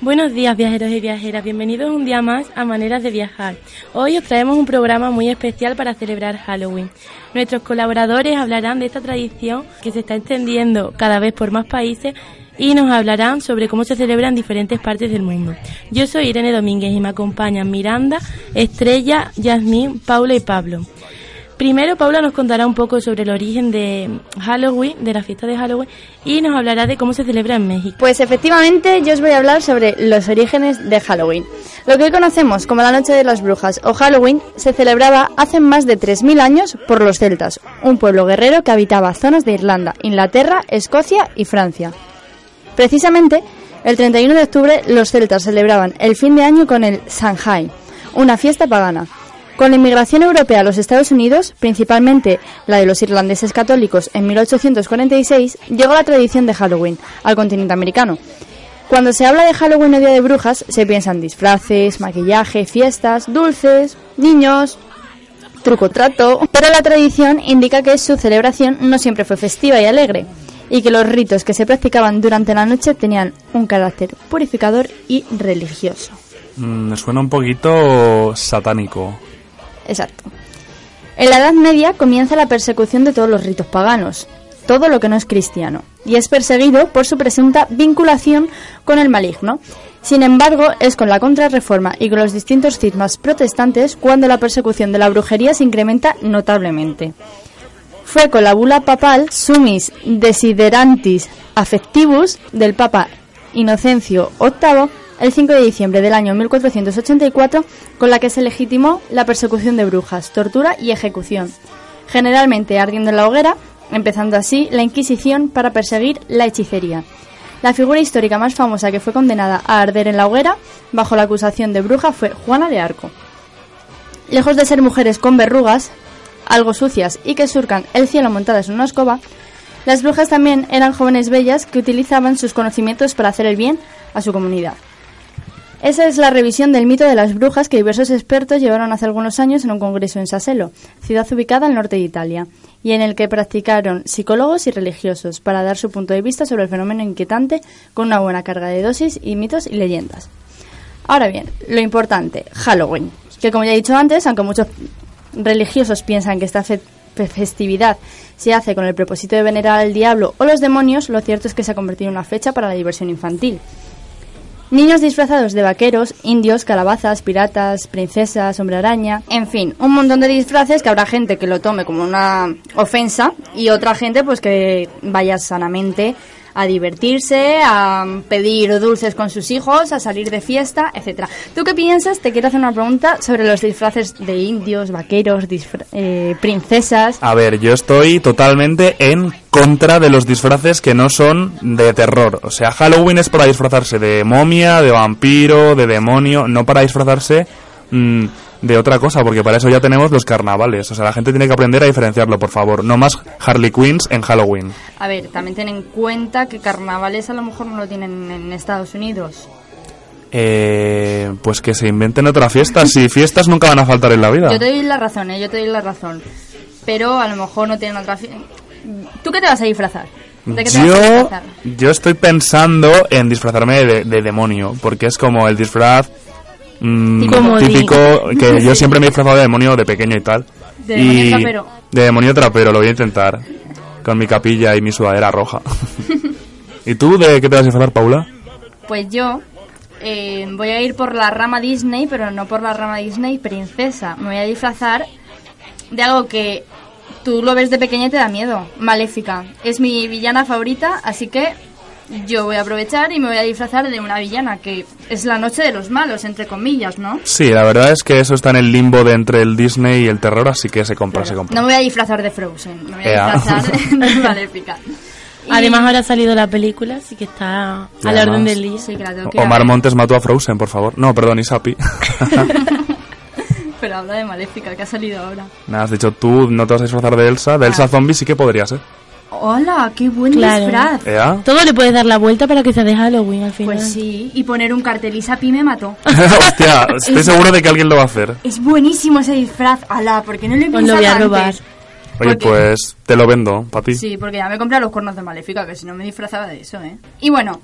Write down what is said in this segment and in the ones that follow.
Buenos días viajeros y viajeras, bienvenidos un día más a Maneras de Viajar. Hoy os traemos un programa muy especial para celebrar Halloween. Nuestros colaboradores hablarán de esta tradición que se está extendiendo cada vez por más países y nos hablarán sobre cómo se celebra en diferentes partes del mundo. Yo soy Irene Domínguez y me acompañan Miranda, Estrella, Yasmín, Paula y Pablo. Primero, Paula nos contará un poco sobre el origen de Halloween, de la fiesta de Halloween, y nos hablará de cómo se celebra en México. Pues efectivamente, yo os voy a hablar sobre los orígenes de Halloween. Lo que hoy conocemos como la Noche de las Brujas o Halloween se celebraba hace más de 3.000 años por los celtas, un pueblo guerrero que habitaba zonas de Irlanda, Inglaterra, Escocia y Francia. Precisamente, el 31 de octubre los celtas celebraban el fin de año con el Samhain, una fiesta pagana. Con la inmigración europea a los Estados Unidos, principalmente la de los irlandeses católicos en 1846, llegó la tradición de Halloween al continente americano. Cuando se habla de Halloween o Día de Brujas, se piensa en disfraces, maquillaje, fiestas, dulces, niños, truco trato, pero la tradición indica que su celebración no siempre fue festiva y alegre, y que los ritos que se practicaban durante la noche tenían un carácter purificador y religioso. Mm, suena un poquito satánico. Exacto. En la Edad Media comienza la persecución de todos los ritos paganos, todo lo que no es cristiano, y es perseguido por su presunta vinculación con el maligno. Sin embargo, es con la contrarreforma y con los distintos cismas protestantes cuando la persecución de la brujería se incrementa notablemente. Fue con la bula papal Sumis Desiderantis Affectivus del Papa Inocencio VIII el 5 de diciembre del año 1484, con la que se legitimó la persecución de brujas, tortura y ejecución, generalmente ardiendo en la hoguera, empezando así la Inquisición para perseguir la hechicería. La figura histórica más famosa que fue condenada a arder en la hoguera, bajo la acusación de bruja, fue Juana de Arco. Lejos de ser mujeres con verrugas, algo sucias y que surcan el cielo montadas en una escoba, las brujas también eran jóvenes bellas que utilizaban sus conocimientos para hacer el bien a su comunidad. Esa es la revisión del mito de las brujas que diversos expertos llevaron hace algunos años en un congreso en Saselo, ciudad ubicada al norte de Italia, y en el que practicaron psicólogos y religiosos para dar su punto de vista sobre el fenómeno inquietante con una buena carga de dosis y mitos y leyendas. Ahora bien, lo importante, Halloween, que como ya he dicho antes, aunque muchos religiosos piensan que esta festividad se hace con el propósito de venerar al diablo o los demonios, lo cierto es que se ha convertido en una fecha para la diversión infantil. Niños disfrazados de vaqueros, indios, calabazas, piratas, princesas, hombre araña, en fin, un montón de disfraces que habrá gente que lo tome como una ofensa y otra gente pues que vaya sanamente a divertirse, a pedir dulces con sus hijos, a salir de fiesta, etcétera. ¿Tú qué piensas? Te quiero hacer una pregunta sobre los disfraces de indios, vaqueros, eh, princesas. A ver, yo estoy totalmente en contra de los disfraces que no son de terror. O sea, Halloween es para disfrazarse de momia, de vampiro, de demonio, no para disfrazarse mm, de otra cosa, porque para eso ya tenemos los carnavales. O sea, la gente tiene que aprender a diferenciarlo, por favor. No más Harley Quinns en Halloween. A ver, también ten en cuenta que carnavales a lo mejor no lo tienen en Estados Unidos. Eh, pues que se inventen otra fiesta. si fiestas nunca van a faltar en la vida. Yo te doy la razón, ¿eh? yo te doy la razón. Pero a lo mejor no tienen otra fiesta. ¿Tú qué te vas a disfrazar? ¿De qué te yo, vas a disfrazar? yo estoy pensando en disfrazarme de, de demonio, porque es como el disfraz mm, Típico. típico que yo siempre me he disfrazado de demonio de pequeño y tal. De y demonio trapero. De demonio trapero, lo voy a intentar. Con mi capilla y mi sudadera roja. ¿Y tú de qué te vas a disfrazar, Paula? Pues yo eh, voy a ir por la rama Disney, pero no por la rama Disney princesa. Me voy a disfrazar de algo que tú lo ves de pequeña y te da miedo. Maléfica. Es mi villana favorita, así que yo voy a aprovechar y me voy a disfrazar de una villana, que es la noche de los malos, entre comillas, ¿no? Sí, la verdad es que eso está en el limbo de entre el Disney y el terror, así que se compra, se compra. No me voy a disfrazar de Frozen, me voy a Ea. disfrazar de, Maléfica. Y- Además ahora ha salido la película, así que está a la orden del día. Sí, que la tengo que Omar ver. Montes mató a Frozen, por favor. No, perdón, Isapi. Pero habla de Maléfica, que ha salido ahora. Nada, has dicho tú no te vas a disfrazar de Elsa. De Elsa Zombie sí que podría ser. ¡Hola! ¡Qué buen Claro. disfraz! ¿Ea? Todo le puedes dar la vuelta para que sea de Halloween al final. Pues sí, y poner un cartel y Sapi me mató. Hostia, estoy seguro de que alguien lo va a hacer. Es buenísimo ese disfraz. ¡Hala! ¿Por qué no lo he Os lo voy a antes? robar. Oye, pues te lo vendo, para ti. Sí, porque ya me compré los cuernos de Maléfica, que si no me disfrazaba de eso, ¿eh? Y bueno,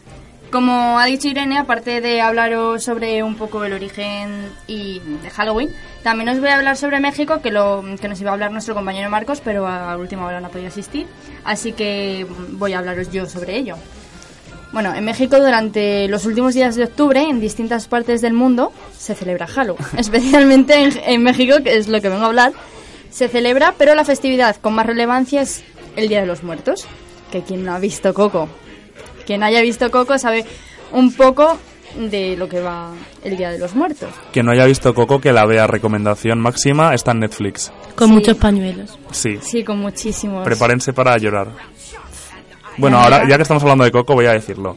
como ha dicho Irene, aparte de hablaros sobre un poco el origen y de Halloween, también os voy a hablar sobre México, que, lo, que nos iba a hablar nuestro compañero Marcos, pero a última hora no ha podido asistir, así que voy a hablaros yo sobre ello. Bueno, en México durante los últimos días de octubre, en distintas partes del mundo, se celebra Halloween. Especialmente en, en México, que es lo que vengo a hablar, se celebra, pero la festividad con más relevancia es el Día de los Muertos. Que quien no ha visto Coco, quien haya visto Coco sabe un poco de lo que va el Día de los Muertos. Quien no haya visto Coco, que la vea. Recomendación máxima está en Netflix. Con Sí. muchos pañuelos. Sí. Sí, con muchísimos. Prepárense para llorar. Bueno, ahora ya que estamos hablando de Coco, voy a decirlo.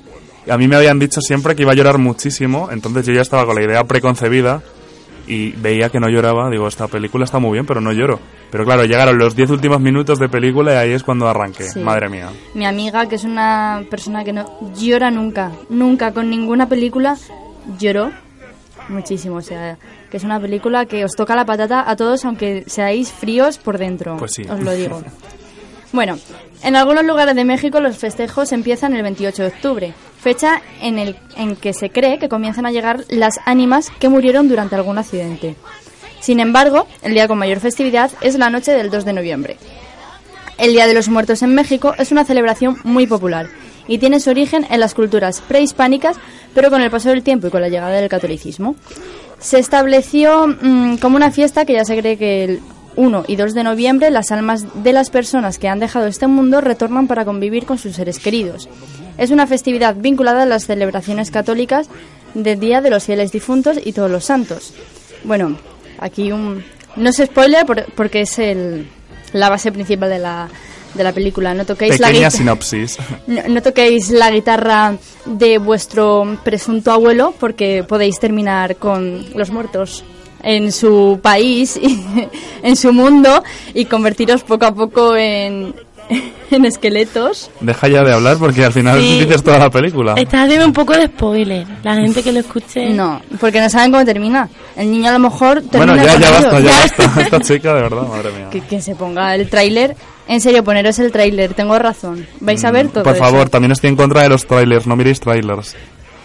A mí me habían dicho siempre que iba a llorar muchísimo, entonces yo ya estaba con la idea preconcebida y veía que no lloraba. Digo, esta película está muy bien, pero no lloro. Pero claro, llegaron los 10 últimos minutos de película y ahí es cuando arranqué. Sí. Madre mía. Mi amiga, que es una persona que no llora nunca, nunca con ninguna película, lloró muchísimo. O sea, que es una película que os toca la patata a todos, aunque seáis fríos por dentro. Pues sí. Os lo digo. Bueno, en algunos lugares de México los festejos empiezan el 28 de octubre, fecha en, el, en que se cree que comienzan a llegar las ánimas que murieron durante algún accidente. Sin embargo, el día con mayor festividad es la noche del 2 de noviembre. El Día de los Muertos en México es una celebración muy popular y tiene su origen en las culturas prehispánicas, pero con el paso del tiempo y con la llegada del catolicismo. Se estableció mm, como una fiesta que ya se cree que el 1 y 2 de noviembre las almas de las personas que han dejado este mundo retornan para convivir con sus seres queridos. Es una festividad vinculada a las celebraciones católicas del Día de los Fieles Difuntos y Todos los Santos. Bueno, aquí un... No se spoiler por- porque es el, la base principal de la, de la película. No toquéis la Pequeña guita- sinopsis. no, no toquéis la guitarra de vuestro presunto abuelo porque podéis terminar con los muertos en su país y en su mundo y convertiros poco a poco en, en esqueletos. Deja ya de hablar porque al final Sí. dices toda la película. Estás haciendo un poco de spoiler. La gente que lo escuche. No, porque no saben cómo termina. El niño a lo mejor termina Bueno, ya, ya basta, ya basta. Esta chica, de verdad, madre mía. Que, que se ponga el tráiler. En serio, poneros el tráiler. Tengo razón. Vais a ver todo Mm, Por eso. favor, también estoy en contra de los trailers, no miréis trailers.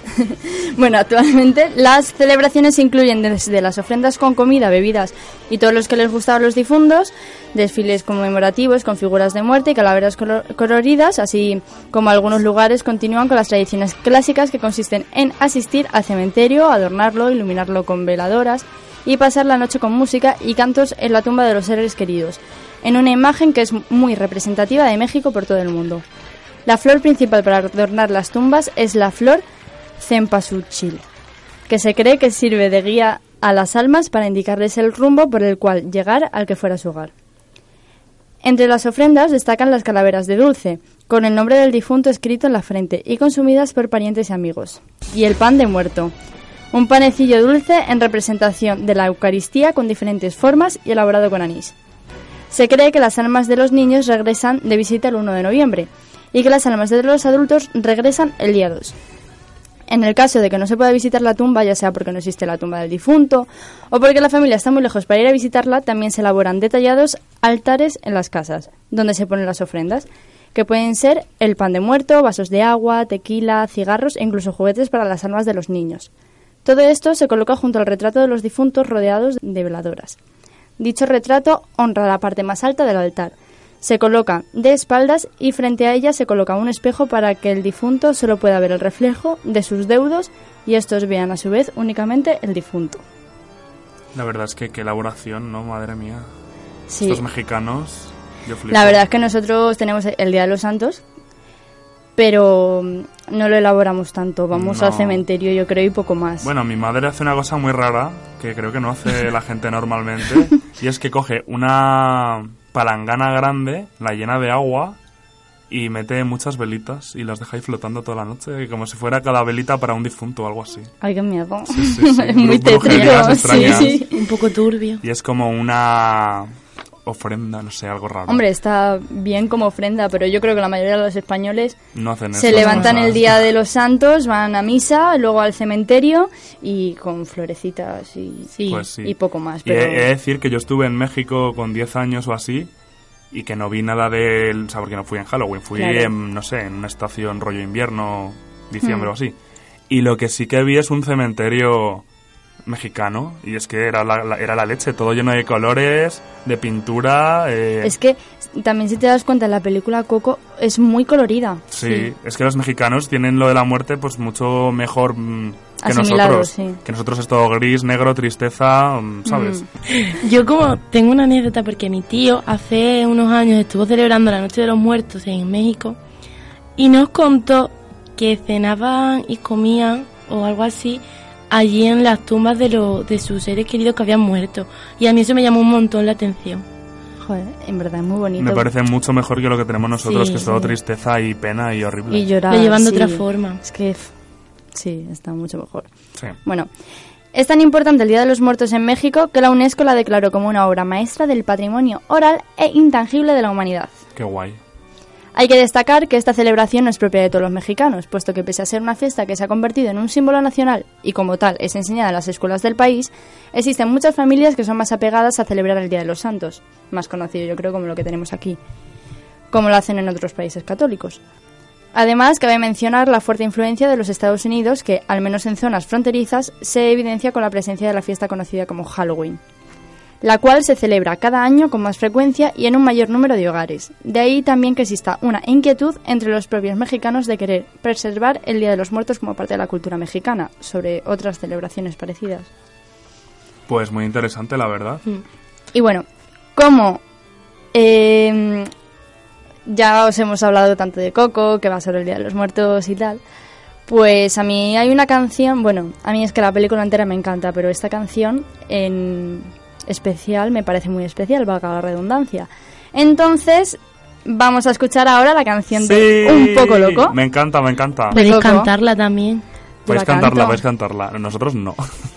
Bueno, actualmente las celebraciones incluyen desde las ofrendas con comida, bebidas y todos los que les gustaban los difuntos, desfiles conmemorativos con figuras de muerte y calaveras colo- coloridas, así como algunos lugares continúan con las tradiciones clásicas que consisten en asistir al cementerio, adornarlo, iluminarlo con veladoras y pasar la noche con música y cantos en la tumba de los seres queridos, en una imagen que es muy representativa de México por todo el mundo. La flor principal para adornar las tumbas es la flor cempasúchil, que se cree que sirve de guía a las almas para indicarles el rumbo por el cual llegar al que fuera su hogar. Entre las ofrendas destacan las calaveras de dulce, con el nombre del difunto escrito en la frente y consumidas por parientes y amigos, y el pan de muerto, un panecillo dulce en representación de la Eucaristía con diferentes formas y elaborado con anís. Se cree que las almas de los niños regresan de visita el 1 de noviembre y que las almas de los adultos regresan el día 2. En el caso de que no se pueda visitar la tumba, ya sea porque no existe la tumba del difunto o porque la familia está muy lejos para ir a visitarla, también se elaboran detallados altares en las casas, donde se ponen las ofrendas, que pueden ser el pan de muerto, vasos de agua, tequila, cigarros e incluso juguetes para las almas de los niños. Todo esto se coloca junto al retrato de los difuntos rodeados de veladoras. Dicho retrato honra la parte más alta del altar. Se coloca de espaldas y frente a ella se coloca un espejo para que el difunto solo pueda ver el reflejo de sus deudos y estos vean a su vez únicamente el difunto. La verdad es que qué elaboración, ¿no? Madre mía. Sí. Estos mexicanos, yo flipo. La verdad es que nosotros tenemos el Día de los Santos, pero mm, no lo elaboramos tanto. Vamos No. al cementerio, yo creo, y poco más. Bueno, mi madre hace una cosa muy rara que creo que no hace la gente normalmente y es que coge una palangana grande, la llena de agua y mete muchas velitas y las deja ahí flotando toda la noche, como si fuera cada velita para un difunto o algo así. Ay, qué miedo. Sí, sí. Muy tétrico, sí. Un poco turbio. Y es como una ofrenda, no sé, algo raro. Hombre, está bien como ofrenda, pero yo creo que la mayoría de los españoles no hacen se levantan el día de los santos, van a misa, luego al cementerio y con florecitas y, pues y poco más. Pero... Y he, he decir que yo estuve en México con 10 años o así y que no vi nada del... O sea, porque no fui en Halloween, fui en, no sé, en una estación rollo invierno, diciembre hmm. o así. Y lo que sí que vi es un cementerio mexicano y es que era la, era la leche, todo lleno de colores, de pintura. Eh. Es que también si te das cuenta, la película Coco es muy colorida. Sí, es que los mexicanos tienen lo de la muerte pues mucho mejor mmm, que nosotros. Que nosotros es todo gris, negro, tristeza, mm, ¿sabes? Mm. Yo como tengo una anécdota porque mi tío hace unos años estuvo celebrando la Noche de los Muertos en México y nos contó que cenaban y comían o algo así allí en las tumbas de, lo, de sus seres queridos que habían muerto. Y a mí eso me llamó un montón la atención. Joder, en verdad es muy bonito. Me parece mucho mejor que lo que tenemos nosotros, que es todo tristeza y pena y horrible. Y llorar. Lo sí. otra forma. Es que sí, está mucho mejor. Bueno, es tan importante el Día de los Muertos en México que la UNESCO la declaró como una obra maestra del patrimonio oral e intangible de la humanidad. Qué guay. Hay que destacar que esta celebración no es propia de todos los mexicanos, puesto que pese a ser una fiesta que se ha convertido en un símbolo nacional y como tal es enseñada en las escuelas del país, existen muchas familias que son más apegadas a celebrar el Día de los Santos, más conocido yo creo como lo que tenemos aquí, como lo hacen en otros países católicos. Además, cabe mencionar la fuerte influencia de los Estados Unidos que, al menos en zonas fronterizas, se evidencia con la presencia de la fiesta conocida como Halloween la cual se celebra cada año con más frecuencia y en un mayor número de hogares. De ahí también que exista una inquietud entre los propios mexicanos de querer preservar el Día de los Muertos como parte de la cultura mexicana, sobre otras celebraciones parecidas. Pues muy interesante, la verdad. Mm. Y bueno, como eh, em, ya os hemos hablado tanto de Coco, que va a ser el Día de los Muertos y tal, pues a mí hay una canción, bueno, a mí es que la película entera me encanta, pero esta canción en especial, me parece muy especial, va a acabar la redundancia. Entonces, vamos a escuchar ahora la canción de Un poco loco. Me encanta, me encanta. Podéis cantarla también. Podéis cantarla, podéis cantarla. Nosotros no.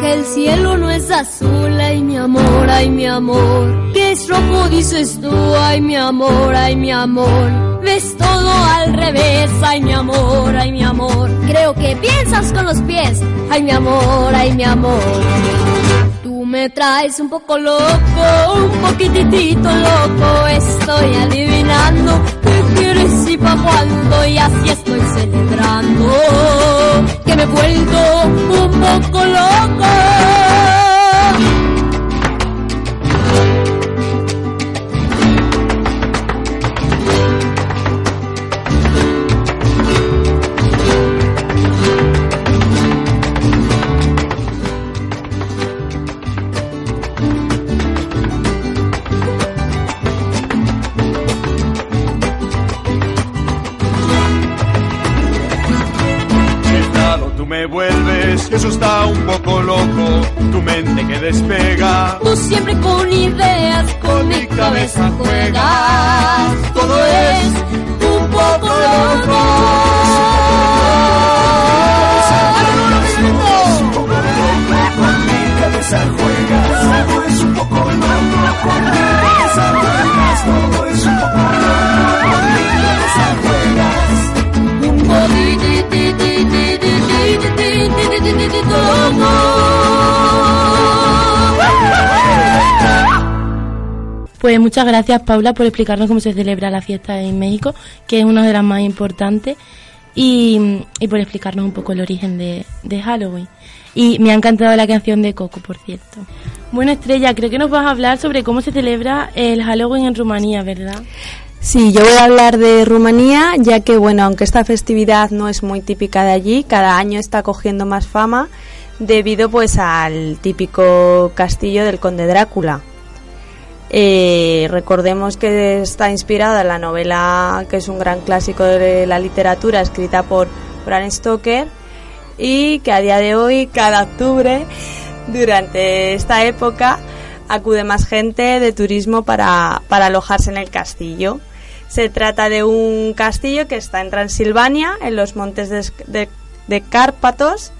que el cielo no es azul, ay mi amor, ay mi amor. Que es rojo, dices tú, ay mi amor, ay mi amor Ves todo al revés, ay mi amor, ay mi amor. Creo que piensas con los pies, ay mi amor, ay mi amor. Tú me traes un poco loco, un poquitito loco. Estoy adivinando qué quieres y pa' cuándo, y así estoy celebrando que me he vuelto un poco loco. me vuelves, eso está un poco loco, tu mente que despega. Tú siempre con ideas, con, mi cabeza, cabeza juegas, todo es un poco loco. Pues muchas gracias Paula por explicarnos cómo se celebra la fiesta en México, que es una de las más importantes, y, y por explicarnos un poco el origen de, de Halloween. Y me ha encantado la canción de Coco, por cierto. Bueno, Estrella, creo que nos vas a hablar sobre cómo se celebra el Halloween en Rumanía, ¿verdad? Sí, yo voy a hablar de Rumanía, ya que, bueno, aunque esta festividad no es muy típica de allí, cada año está cogiendo más fama debido pues al típico castillo del conde Drácula. Eh, recordemos que está inspirada en la novela que es un gran clásico de la literatura escrita por Bram Stoker y que a día de hoy, cada octubre, durante esta época acude más gente de turismo para, para alojarse en el castillo. Se trata de un castillo que está en Transilvania, en los montes de, de- de Cárpatos,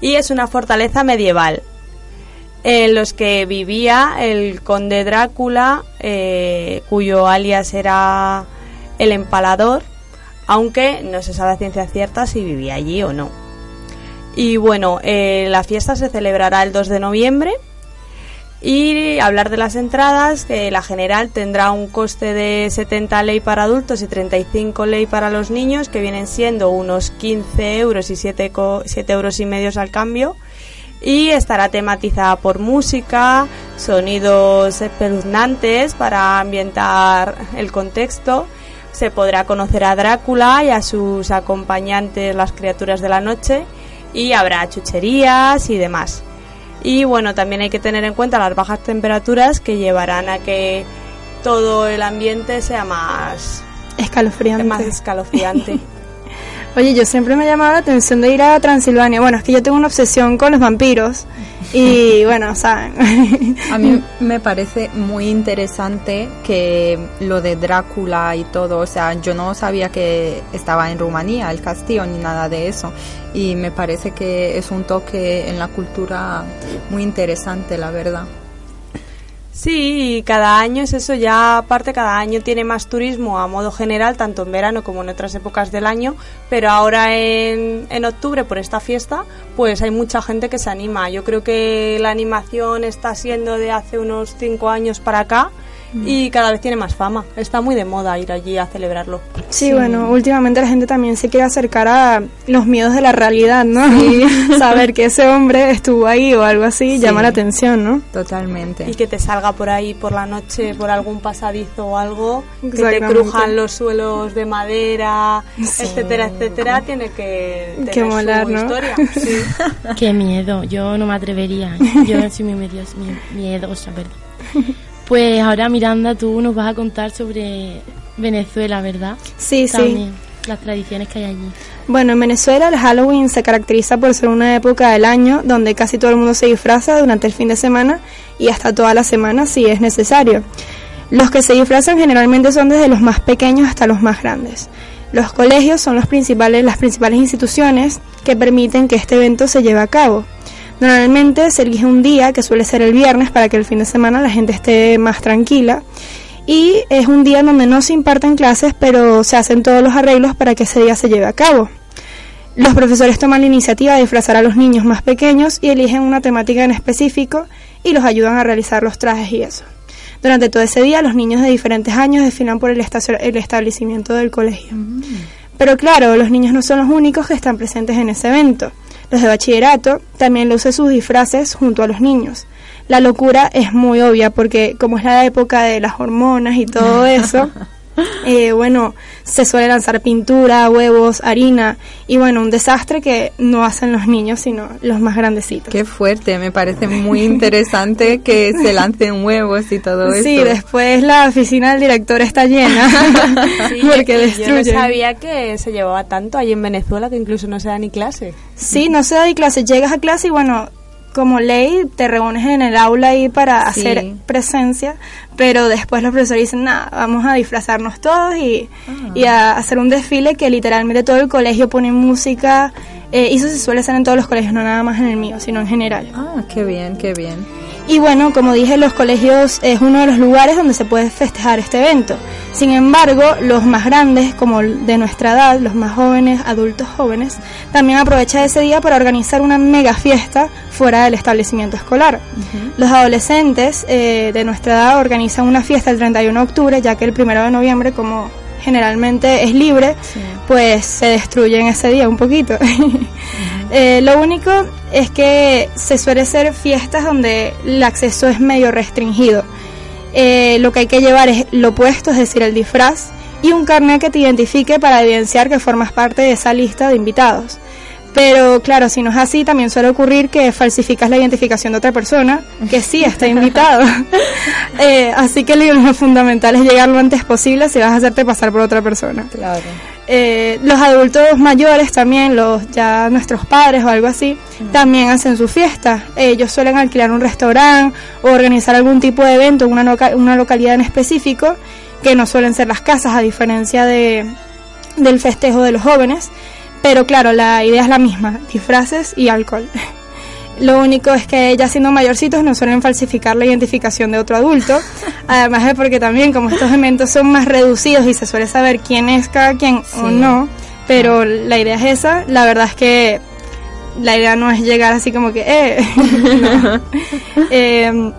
y es una fortaleza medieval en los que vivía el conde Drácula, eh, cuyo alias era el empalador, aunque no se sabe a ciencia cierta si vivía allí o no. Y bueno, eh, la fiesta se celebrará el 2 de noviembre. Y hablar de las entradas, que la general tendrá un coste de 70 ley para adultos y 35 ley para los niños, que vienen siendo unos 15 euros y 7, co- 7 euros y medios al cambio. Y estará tematizada por música, sonidos espeluznantes para ambientar el contexto. Se podrá conocer a Drácula y a sus acompañantes, las criaturas de la noche, y habrá chucherías y demás. Y bueno, también hay que tener en cuenta las bajas temperaturas que llevarán a que todo el ambiente sea más, Escalofriante. más escalofriante. Oye, yo siempre me ha llamado la atención de ir a Transilvania. Bueno, es que yo tengo una obsesión con los vampiros. Y bueno, saben. A mí me parece muy interesante que lo de Drácula y todo, o sea, yo no sabía que estaba en Rumanía el castillo ni nada de eso. Y me parece que es un toque en la cultura muy interesante, la verdad. Sí, cada año es eso, ya aparte cada año tiene más turismo a modo general, tanto en verano como en otras épocas del año, pero ahora en, en octubre por esta fiesta, pues hay mucha gente que se anima. Yo creo que la animación está siendo de hace unos cinco años para acá y cada vez tiene más fama. Está muy de moda ir allí a celebrarlo. Sí, bueno, últimamente la gente también se quiere acercar a los miedos de la realidad, ¿no? Saber que ese hombre estuvo ahí o algo así llama la atención, ¿no? Totalmente. Y que te salga por ahí por la noche, por algún pasadizo o algo, que te crujan los suelos de madera, etcétera, etcétera, tiene que tener Que molar, su ¿no? historia. Sí. Qué miedo, yo no me atrevería. Yo soy muy miedosa, perdón. Pues ahora Miranda, tú nos vas a contar sobre Venezuela, ¿verdad? Sí, sí. También, las tradiciones que hay allí. Bueno, en Venezuela el Halloween se caracteriza por ser una época del año donde casi todo el mundo se disfraza durante el fin de semana y hasta toda la semana si es necesario. Los que se disfrazan generalmente son desde los más pequeños hasta los más grandes. Los colegios son los principales, las principales instituciones que permiten que este evento se lleve a cabo. Normalmente se elige un día, que suele ser el viernes, para que el fin de semana la gente esté más tranquila. Y es un día donde no se imparten clases, pero se hacen todos los arreglos para que ese día se lleve a cabo. Los profesores toman la iniciativa de disfrazar a los niños más pequeños y eligen una temática en específico y los ayudan a realizar los trajes y eso. Durante todo ese día, los niños de diferentes años desfilan por el, el establecimiento del colegio. Pero claro, los niños no son los únicos que están presentes en ese evento. Los de bachillerato también lucen sus disfraces junto a los niños. La locura es muy obvia porque como es la época de las hormonas y todo eso, eh, bueno, se suele lanzar pintura, huevos, harina y bueno, un desastre que no hacen los niños sino los más grandecitos. Qué fuerte, me parece muy interesante que se lancen huevos y todo Sí, esto. después la oficina del director está llena Sí, porque y yo no sabía que se llevaba tanto allí en Venezuela que incluso no se da ni clase. Sí, no se da ni clase. Llegas a clase y bueno, como ley te reúnes en el aula ahí para Sí. hacer presencia, pero después los profesores dicen, nada, vamos a disfrazarnos todos y, y a hacer un desfile que literalmente todo el colegio pone música. Eh, y eso se suele hacer en todos los colegios, no nada más en el mío, sino en general. Ah, qué bien, qué bien. Y bueno, como dije, los colegios es uno de los lugares donde se puede festejar este evento. Sin embargo, los más grandes, como de nuestra edad, los más jóvenes, adultos jóvenes, también aprovechan ese día para organizar una mega fiesta fuera del establecimiento escolar. Los adolescentes eh, de nuestra edad organizan una fiesta el 31 de octubre, ya que el 1 de noviembre, como generalmente es libre, pues se destruyen ese día un poquito. Eh, lo único es que se suele hacer fiestas donde el acceso es medio restringido. Eh, lo que hay que llevar es lo opuesto, es decir, el disfraz, y un carnet que te identifique para evidenciar que formas parte de esa lista de invitados. Pero claro, si no es así, también suele ocurrir que falsificas la identificación de otra persona que sí está invitado. Eh, así que lo fundamental es llegar lo antes posible si vas a hacerte pasar por otra persona. Claro. eh, los adultos mayores también, los ya nuestros padres o algo así, también hacen su fiesta. Ellos suelen alquilar un restaurante o organizar algún tipo de evento en una, loca- una localidad en específico, que no suelen ser las casas, a diferencia de, del festejo de los jóvenes. Pero claro, la idea es la misma, disfraces y alcohol. Lo único es que ya siendo mayorcitos no suelen falsificar la identificación de otro adulto. Además de porque también como estos eventos son más reducidos y se suele saber quién es cada quien o no, pero la idea es esa, la verdad es que la idea no es llegar así como que, eh, no. Eh,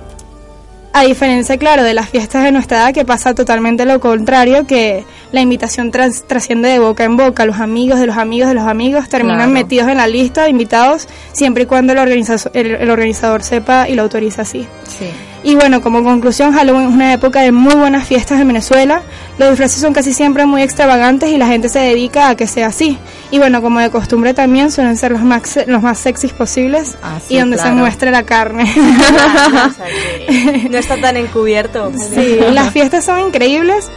a diferencia, claro, de las fiestas de nuestra edad, que pasa totalmente lo contrario, que la invitación tras- trasciende de boca en boca. Los amigos de los amigos de los amigos terminan Claro. metidos en la lista de invitados, siempre y cuando el, organiza- el- el organizador sepa y lo autoriza así. Sí. Y bueno, como conclusión, Halloween es una época de muy buenas fiestas en Venezuela. Los disfraces son casi siempre muy extravagantes y la gente se dedica a que sea así. Y bueno, como de costumbre también suelen ser los más, los más sexys posibles Ah, sí, y donde se muestre la carne. O sea que no está tan encubierto. Sí, las fiestas son increíbles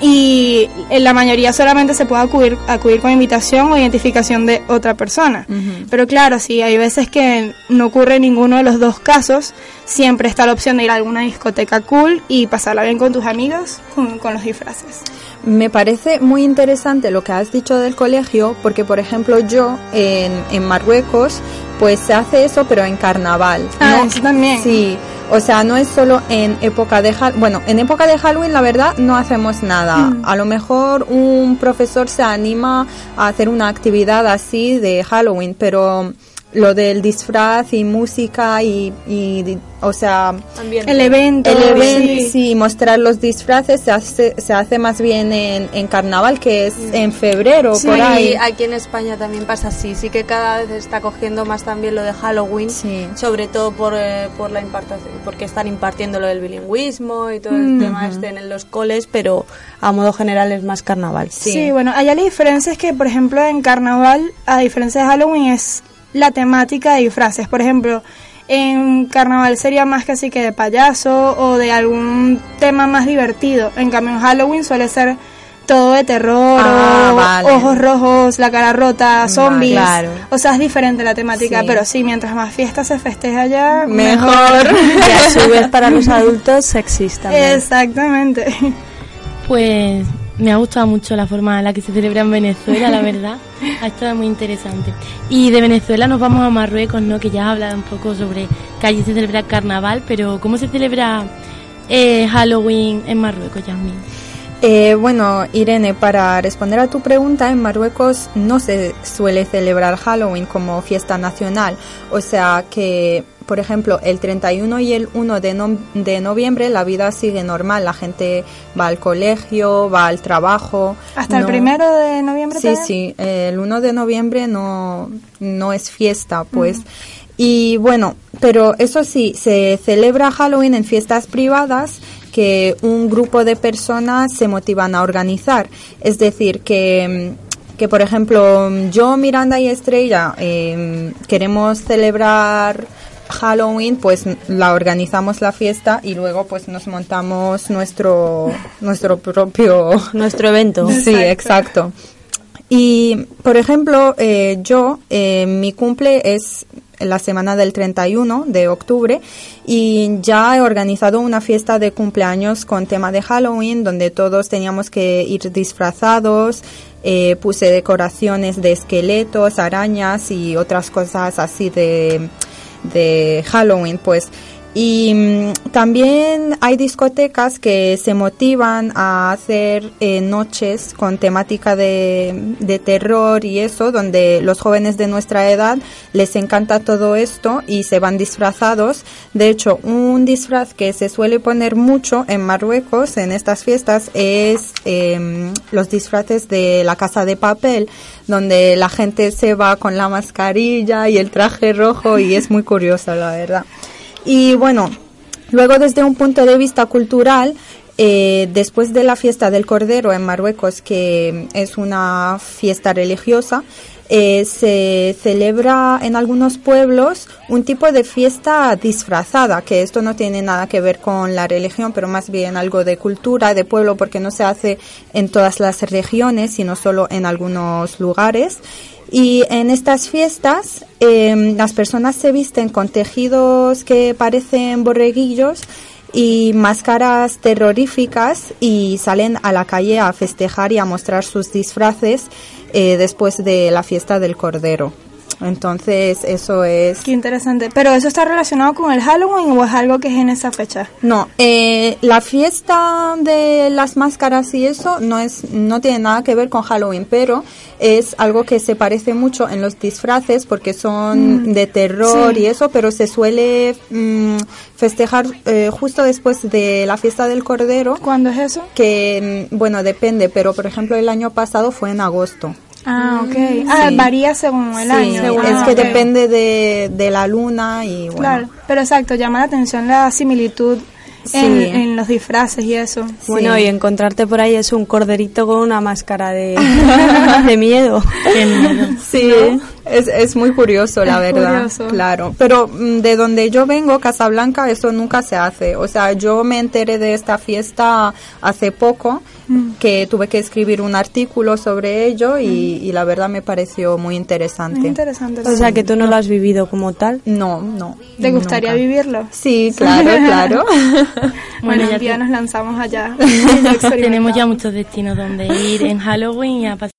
y en la mayoría solamente se puede acudir, acudir con invitación o identificación de otra persona. Pero claro, si hay veces que no ocurre ninguno de los dos casos, siempre está la opción de ir a alguna discoteca cool y pasarla bien con tus amigos con, con los disfraces. Me parece muy interesante lo que has dicho del colegio, porque por ejemplo yo en, en Marruecos, pues se hace eso, pero en carnaval. Ah, ¿no? eso también. Sí, o sea, no es solo en época de Halloween. Bueno, en época de Halloween la verdad no hacemos nada. Mm. A lo mejor un profesor se anima a hacer una actividad así de Halloween, pero lo del disfraz y música y, y o sea, El evento. el evento, sí. sí, mostrar los disfraces se hace, se hace más bien en, en carnaval, que es en febrero, Sí, por ahí. aquí en España también pasa así. Sí que cada vez está cogiendo más también lo de Halloween, Sí. sobre todo por, eh, por la impartación, porque están impartiendo lo del bilingüismo y todo el Mm. tema este en los coles, pero a modo general es más carnaval. Sí. bueno, allá la diferencia es que, por ejemplo, en carnaval, a diferencia de Halloween, es la temática de disfraces. Por ejemplo, en carnaval sería más casi que de payaso o de algún tema más divertido. En cambio, en Halloween suele ser todo de terror, Ah, o vale. ojos rojos, la cara rota, zombies. claro. O sea, es diferente la temática, Sí. pero sí, mientras más fiesta se festeja allá, Mejor. Y a su vez para los adultos sexys también. Exactamente. Pues me ha gustado mucho la forma en la que se celebra en Venezuela, la verdad. Ha estado muy interesante. Y de Venezuela nos vamos a Marruecos, ¿no? Que ya has hablado un poco sobre que allí se celebra carnaval, pero ¿cómo se celebra eh, Halloween en Marruecos, Yasmin? Eh, bueno, Irene, para responder a tu pregunta, en Marruecos no se suele celebrar Halloween como fiesta nacional. O sea que, por ejemplo, el 31 y el 1 de, no- de noviembre la vida sigue normal. La gente va al colegio, va al trabajo. Hasta el primero de noviembre. Sí, también? sí, el 1 de noviembre no, no es fiesta, pues. Y bueno, pero eso sí, se celebra Halloween en fiestas privadas que un grupo de personas se motivan a organizar. Es decir, que, que por ejemplo, yo, Miranda y Estrella eh, queremos celebrar Halloween, pues la organizamos la fiesta y luego pues nos montamos nuestro, nuestro propio Nuestro evento. Sí, exacto. Y, por ejemplo, eh, yo, eh, mi cumple es la semana del 31 de octubre y ya he organizado una fiesta de cumpleaños con tema de Halloween donde todos teníamos que ir disfrazados. Eh, puse decoraciones de esqueletos, arañas y otras cosas así de, de Halloween, pues. Y mm, también hay discotecas que se motivan a hacer eh, noches con temática de, de terror y eso, donde los jóvenes de nuestra edad les encanta todo esto y se van disfrazados. De hecho, un disfraz que se suele poner mucho en Marruecos en estas fiestas es em, los disfraces de la casa de papel, donde la gente se va con la mascarilla y el traje rojo y es muy curioso, la verdad. Y bueno, luego desde un punto de vista cultural, eh, después de la fiesta del Cordero en Marruecos, que es una fiesta religiosa, eh, se celebra en algunos pueblos un tipo de fiesta disfrazada, que esto no tiene nada que ver con la religión, pero más bien algo de cultura, de pueblo, porque no se hace en todas las regiones, sino solo en algunos lugares. Y en estas fiestas em, las personas se visten con tejidos que parecen borreguillos y máscaras terroríficas y salen a la calle a festejar y a mostrar sus disfraces eh, después de la fiesta del Cordero. Entonces, eso es... Qué interesante. ¿Pero eso está relacionado con el Halloween o es algo que es en esa fecha? No, eh, la fiesta de las máscaras y eso no, es, no tiene nada que ver con Halloween, pero es algo que se parece mucho en los disfraces porque son Mm, de terror sí. y eso, pero se suele mm, festejar eh, justo después de la fiesta del Cordero. ¿Cuándo es eso? Que, mm, bueno, depende, pero por ejemplo el año pasado fue en agosto. Ah, ok. Ah, Sí. varía según el Sí, año. es Ah, que depende de, de la luna y bueno. Claro, pero exacto, llama la atención la similitud en, Sí. en los disfraces y eso. Bueno, y encontrarte por ahí es un corderito con una máscara de, de miedo. Qué miedo. Sí, es, es muy curioso, la Es verdad. curioso. Claro. Pero mm, de donde yo vengo, Casablanca, eso nunca se hace. O sea, yo me enteré de esta fiesta hace poco, Mm. Que tuve que escribir un artículo sobre ello y, y la verdad me pareció muy interesante. Es interesante. O sea, que tú no lo has vivido como tal. No, no. ¿Te gustaría nunca. vivirlo? Sí, claro, claro. Bueno, Bueno, ya un día te- nos lanzamos allá. Tenemos ya muchos destinos donde ir en Halloween y a pasar.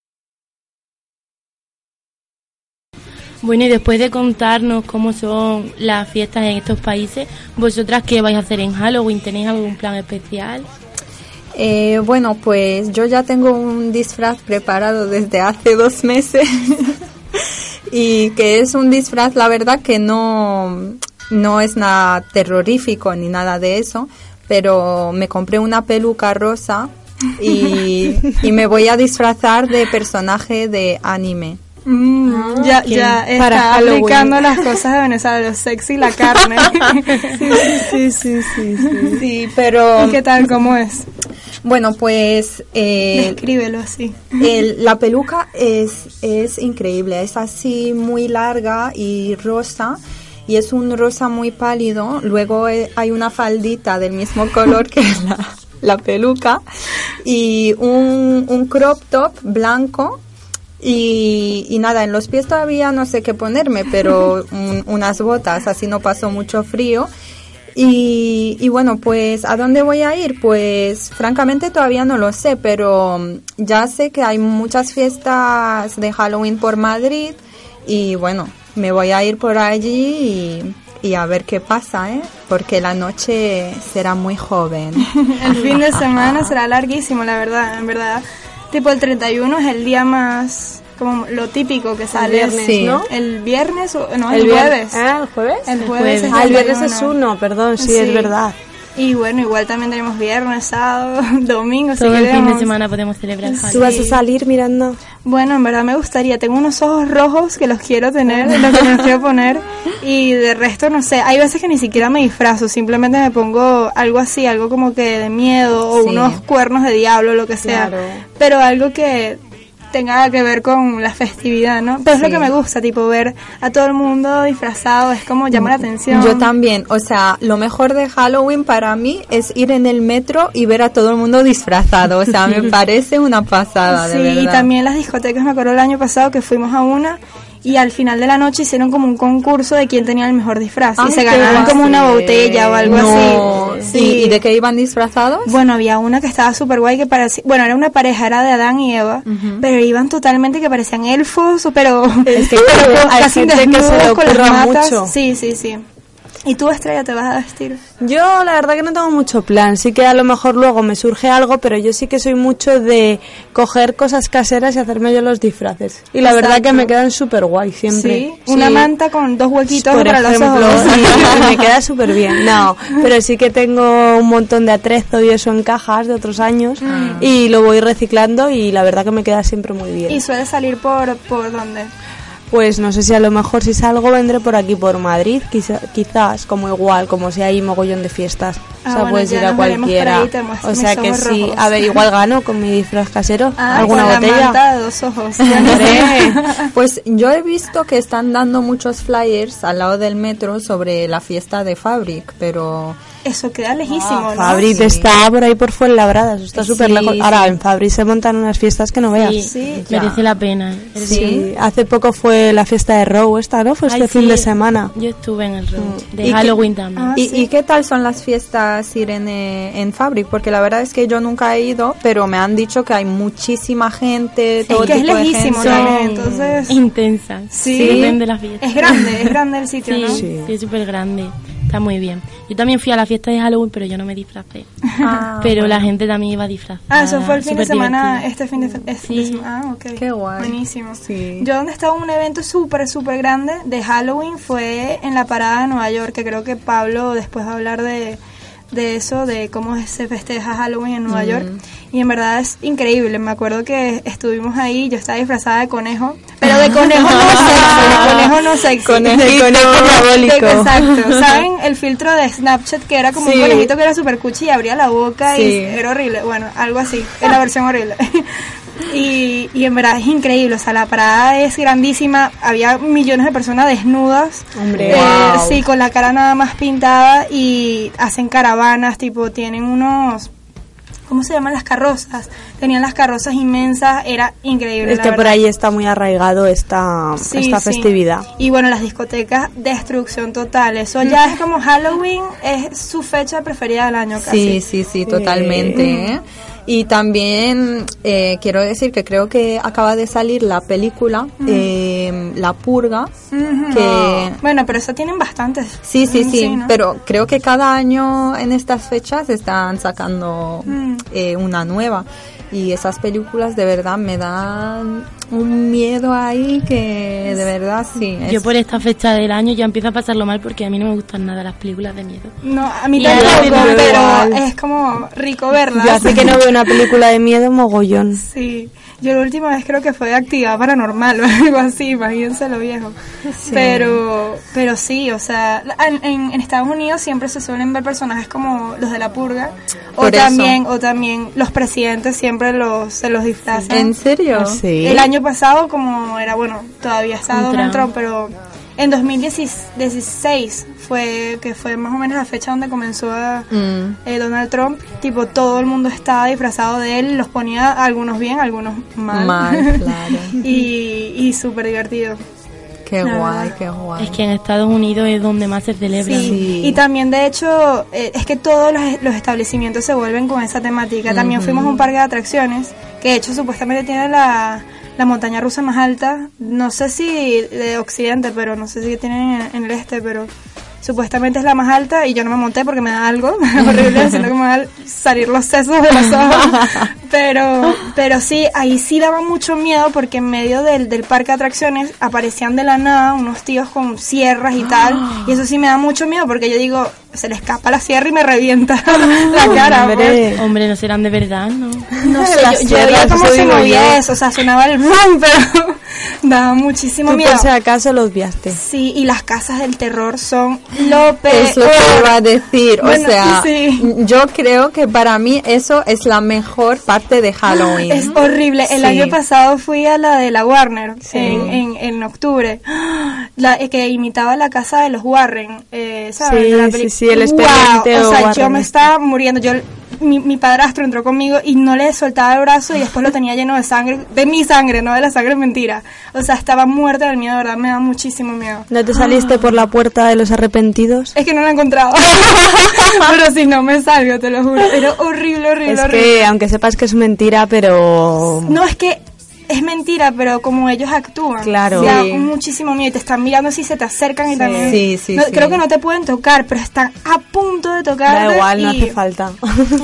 Bueno, y después de contarnos cómo son las fiestas en estos países, ¿vosotras qué vais a hacer en Halloween? ¿Tenéis algún plan especial? Eh, bueno, pues yo ya tengo un disfraz preparado desde hace dos meses y que es un disfraz, la verdad que no, no es nada terrorífico ni nada de eso, pero me compré una peluca rosa y, y me voy a disfrazar de personaje de anime. Mm, ya qué- ya está para Halloween. aplicando las cosas de Venezuela, lo sexy y la carne. Sí, sí, sí, sí. Sí, pero ¿Y qué tal? ¿Cómo es? Bueno, pues eh, Descríbelo así. El- la peluca es, es increíble, es así muy larga y rosa y es un rosa muy pálido. Luego eh, hay una faldita del mismo color que la, la peluca y un, un crop top blanco. Y, y nada, en los pies todavía no sé qué ponerme, pero un- unas botas, así no paso mucho frío. Y, y bueno, pues ¿a dónde voy a ir? Pues francamente todavía no lo sé, pero mm, ya sé que hay muchas fiestas de Halloween por Madrid y bueno, me voy a ir por allí y, y a ver qué pasa, ¿eh? Porque la noche será muy joven. El fin de semana será larguísimo, la verdad, en verdad. Tipo el 31 es el día más como lo típico que sale, viernes, Sí. ¿no? El viernes o no, El el, jueves. Ah, ¿el jueves? El El jueves. jueves. es Ah, el viernes 31. es uno, perdón, sí, Sí. es verdad. Y bueno, igual también tenemos viernes, sábado, domingo, si Todo el fin de semana podemos celebrar ¿Tú vas a salir mirando? Bueno, en verdad me gustaría. Tengo unos ojos rojos que los quiero tener, los que me los quiero poner. Y de resto, no sé. Hay veces que ni siquiera me disfrazo. Simplemente me pongo algo así, algo como que de miedo o Sí. unos cuernos de diablo, lo que sea. Claro. Pero algo que tenga que ver con la festividad, ¿no? Pero es lo Sí. que me gusta, tipo ver a todo el mundo disfrazado. Es como llama la atención. Yo también, o sea, lo mejor de Halloween para mí es ir en el metro y ver a todo el mundo disfrazado, o sea, me parece una pasada, de Sí, verdad. y también las discotecas, me acuerdo el año pasado que fuimos a una y al final de la noche hicieron como un concurso de quién tenía el mejor disfraz Ay, y se ganaron como una botella o algo No, así. sí. ¿Y de qué iban disfrazados? Bueno, había una que estaba súper guay que parecía, bueno, era una pareja, era de Adán y Eva, pero iban totalmente que parecían elfos, pero, Es que pero casi desnudos con las matas. mucho. Sí, sí, sí. ¿Y tú, Estrella, te vas a vestir? Yo la verdad que no tengo mucho plan, sí que a lo mejor luego me surge algo, pero yo sí que soy mucho de coger cosas caseras y hacerme yo los disfraces. Y la verdad que me quedan súper guay siempre. Sí, una manta con dos huequitos por para ejemplo, los ojos. y me queda súper bien. No, pero sí que tengo un montón de atrezo y eso en cajas de otros años y lo voy reciclando y la verdad que me queda siempre muy bien. ¿Y suele salir por, por dónde? Pues no sé si a lo mejor si salgo vendré por aquí por Madrid, quizá- quizás, como igual, como si hay mogollón de fiestas. Ah, o sea, bueno, puedes ir a cualquiera. ahí, o sea que sí, rojos. a ver, igual gano con mi disfraz casero. Ah, ¿Alguna con la botella? manta de dos ojos. Hombre. Pues yo he visto que están dando muchos flyers al lado del metro sobre la fiesta de Fabric, pero Eso queda lejísimo, ¿no? Fabric Sí. está por ahí por Fuenlabrada, eso está súper Sí, lejos. sí. Ahora, en Fabric se montan unas fiestas que no veas. Sí, Sí, merece la pena. Sí, hace poco fue la fiesta de Row esta, ¿no? Fue este Ay, fin sí, de semana. Yo estuve en el road ¿Y de qué- Halloween también. Ah, ¿Y, sí. y qué tal son las fiestas Irene en Fabric? Porque la verdad es que yo nunca he ido, pero me han dicho que hay muchísima gente, todo es que es de lejísimo gente. también, entonces... Intensa. Sí. Depende de la fiesta. Es grande, es grande el sitio, Sí, ¿no? sí, es súper grande. Está muy bien. Yo también fui a la fiesta de Halloween, pero yo no me disfracé. Ah, pero la gente también iba disfrazada. Ah, eso fue el fin de semana, divertido. este fin de, este Sí. semana. Ah, ok. Qué guay. Buenísimo. Sí. Yo donde estaba un evento súper, súper grande de Halloween fue en la parada de Nueva York, que creo que Pablo después va a hablar de, de eso, de cómo se festeja Halloween en Nueva Mm. York. Y en verdad es increíble. Me acuerdo que estuvimos ahí, yo estaba disfrazada de conejo, pero de conejo no sexy, de conejo no sexy. Conejito De conejo diabólico. Exacto. ¿Saben el filtro de Snapchat que era como Sí. un conejito que era súper cuchi y abría la boca Sí. y era horrible? Bueno, algo así, es la versión horrible. Y, y en verdad es increíble, o sea, la parada es grandísima, había millones de personas desnudas, Hombre. eh, Wow. sí, con la cara nada más pintada y hacen caravanas, tipo, tienen unos, ¿cómo se llaman las carrozas? Tenían las carrozas inmensas, era increíble. Es la que por ahí está muy arraigado esta, Sí, esta sí. festividad. Y bueno, las discotecas, destrucción total. Eso ya es como Halloween, es su fecha preferida del año casi. Sí, sí, sí, totalmente. ¿eh? Y también eh, quiero decir que creo que acaba de salir la película eh, La Purga, que Bueno, pero eso tienen bastantes. Sí, sí, Mm, sí, ¿no? pero creo que cada año en estas fechas están sacando Mm. eh, una nueva y esas películas de verdad me dan un miedo ahí que de verdad sí. Yo por esta fecha del año ya empiezo a pasarlo mal porque a mí no me gustan nada las películas de miedo. No, a mí Y a tampoco, pero igual. es como rico verlas. Yo hace que no veo una película de miedo mogollón. Sí, yo la última vez creo que fue de actividad paranormal o algo así, imagínense lo viejo. Pero, pero sí, o sea, en, en- en Estados Unidos siempre se suelen ver personajes como los de la purga o Por eso. también, o también los presidentes siempre los se los disfrazan. ¿En serio? Sí. El año pasado, como era, bueno, todavía estaba Un Donald. Trump, pero en 2016 fue que fue más o menos la fecha donde comenzó a, Mm. eh, Donald Trump. Tipo, todo el mundo estaba disfrazado de él, los ponía algunos bien, algunos mal. Mal, claro. y y súper divertido. Qué La guay, verdad. qué guay. Es que en Estados Unidos es donde más se celebra. Sí. Sí. Y también, de hecho, eh, es que todos los, los establecimientos se vuelven con esa temática. También fuimos a un parque de atracciones, que de hecho supuestamente tiene la, la montaña rusa más alta. No sé si de Occidente, pero no sé si tienen en, el este, pero supuestamente es la más alta y yo no me monté porque me da algo horrible, siento que me va a salir los sesos de los ojos. Pero, pero sí, ahí sí daba mucho miedo porque en medio del, del parque de atracciones aparecían de la nada unos tíos con sierras y tal. Y eso sí me da mucho miedo porque yo digo, se le escapa la sierra y me revienta la cara. pues. Hombre. Hombre, no serán de verdad, ¿no? No sé, yo, yo veía cómo se movía eso, o sea, sonaba el rum, pero daba muchísimo Tú miedo. por si acaso lo obviaste. Sí, y las casas del terror son lo peor. Es lo que iba a decir, Bueno, o sea, sí. yo creo que para mí eso es la mejor parte de Halloween. Es horrible. El Sí. año pasado fui a la de la Warner en, en, en octubre, la, eh, que imitaba la casa de los Warren. Eh, ¿sabes? Sí, la sí, sí, el Wow, expediente O o sea, yo Warren me este. estaba muriendo. Yo mi, mi padrastro entró conmigo y no le soltaba el brazo y después lo tenía lleno de sangre, de mi sangre, no de la sangre mentira. O sea, estaba muerta del miedo, de verdad, me da muchísimo miedo. ¿No te saliste por la puerta de los arrepentidos? Es que no lo he encontrado. Pero si no me salgo, te lo juro. Era horrible, horrible, Es horrible. que, aunque sepas que es mentira, pero... No, es que es mentira, pero como ellos actúan, Claro. da Sí. muchísimo miedo y te están mirando así, se te acercan y también... Sí, sí, no, sí. Creo que no te pueden tocar, pero están a punto de tocar. Da igual, no hace falta.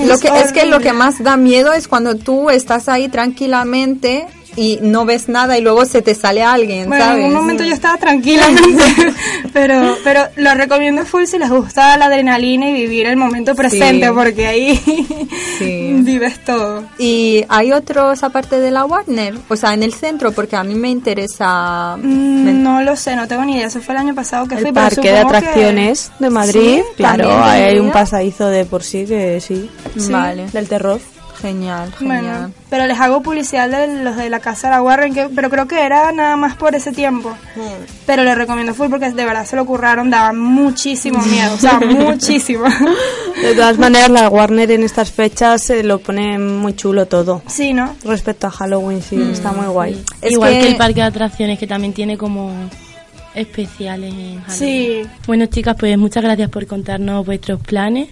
Lo que es que lo que más da miedo es cuando tú estás ahí tranquilamente y no ves nada y luego se te sale alguien, Bueno, ¿sabes? en un momento yo estaba tranquilamente, pero, pero lo recomiendo full si les gusta la adrenalina y vivir el momento presente, Sí. porque ahí Sí. vives todo. ¿Y hay otros aparte de la Warner? O sea, en el centro, porque a mí me interesa... Mm, me- No lo sé, no tengo ni idea. Eso fue el año pasado que fui. El pero parque de que- atracciones de Madrid, Sí, claro, hay un pasadizo de por sí que sí, Sí. Vale. del terror. Genial, genial. Bueno, pero les hago publicidad de los de la casa de la Warren, que, pero creo que era nada más por ese tiempo. Pero les recomiendo full porque de verdad se lo curraron, daba muchísimo miedo, o sea, muchísimo. De todas maneras, la Warner en estas fechas se lo pone muy chulo todo. Sí, ¿no? Respecto a Halloween, sí, está muy guay. Es Igual que... que- el parque de atracciones, que también tiene como especiales en Halloween. Sí. Bueno, chicas, pues muchas gracias por contarnos vuestros planes